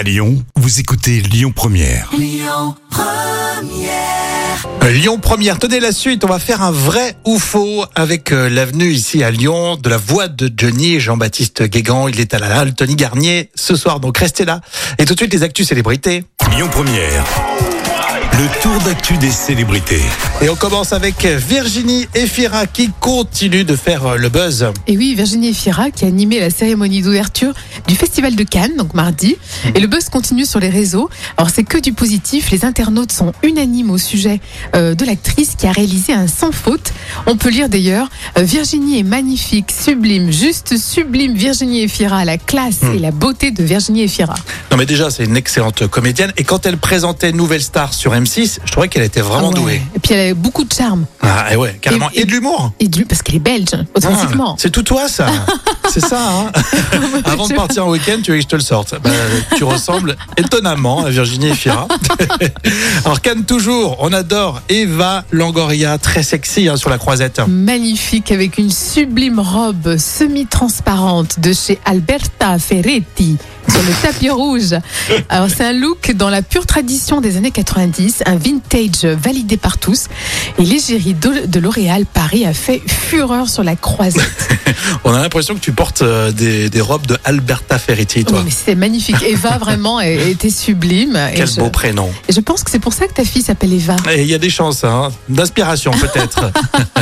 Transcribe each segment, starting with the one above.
À Lyon, vous écoutez Lyon Première. Euh, Lyon Première, tenez la suite, on va faire un vrai ou faux avec euh, l'avenue ici à Lyon de la voix de Johnny et Jean-Baptiste Guégan. Il est à la halle Tony Garnier ce soir, donc restez là. Et tout de suite les actus célébrités. Lyon Première. Le tour d'actu des célébrités. Et on commence avec Virginie Efira qui continue de faire euh, le buzz. Et oui, Virginie Efira qui a animé la cérémonie d'ouverture du Festival de Cannes, donc mardi. Et le buzz continue sur les réseaux. Alors c'est que du positif. Les internautes sont unanimes au sujet euh, de l'actrice qui a réalisé un sans faute. On peut lire d'ailleurs euh, Virginie est magnifique, sublime, juste sublime. Virginie Efira, la classe et la beauté de Virginie Efira. Non mais déjà c'est une excellente comédienne et quand elle présentait Nouvelle Star sur M6, je trouvais qu'elle était vraiment Ah ouais. douée. Et puis elle a beaucoup de charme. Ah et ouais, carrément. Et, Et- de l'humour. Et du, parce qu'elle est belge, automatiquement. Ah, c'est tout toi ça. c'est ça. Hein Avant de partir en week-end, tu veux que je te le sorte. Bah, tu ressembles étonnamment à Virginie Efira. Alors Cannes toujours, on adore Eva Longoria, très sexy hein, sur la magnifique avec une sublime robe semi-transparente de chez Alberta Ferretti sur le tapis rouge. Alors c'est un look dans la pure tradition des années 90, un vintage validé par tous. Et l'égérie de de L'Oréal Paris a fait fureur sur la croisette. On a l'impression que tu portes euh, des, des robes de Alberta Ferretti, toi. Mais c'est magnifique. Eva vraiment était sublime. Et Quel je, beau prénom. et je pense que c'est pour ça que ta fille s'appelle Eva. Il y a des chances, hein, d'inspiration peut-être.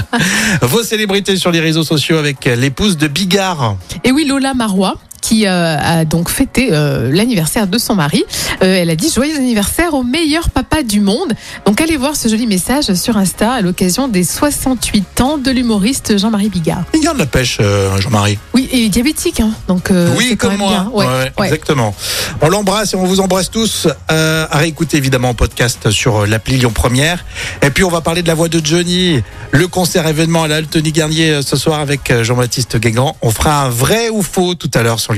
Vos célébrités sur les réseaux sociaux avec l'épouse de Bigard. Et oui, Lola Marois qui euh, a donc fêté euh, l'anniversaire de son mari. Euh, elle a dit joyeux anniversaire au meilleur papa du monde. Donc allez voir ce joli message sur Insta à l'occasion des 68 ans de l'humoriste Jean-Marie Bigard. Il garde la pêche, Jean-Marie. Oui, et il est diabétique, hein, donc oui, comme moi. bien. Ouais, Ouais, ouais. Exactement. On l'embrasse et on vous embrasse tous. Euh, à réécouter évidemment en podcast sur l'appli Lyon Première. Et puis on va parler de la voix de Johnny, le concert événement à la Garnier ce soir avec Jean-Baptiste Guégan. On fera un vrai ou faux tout à l'heure sur Lyon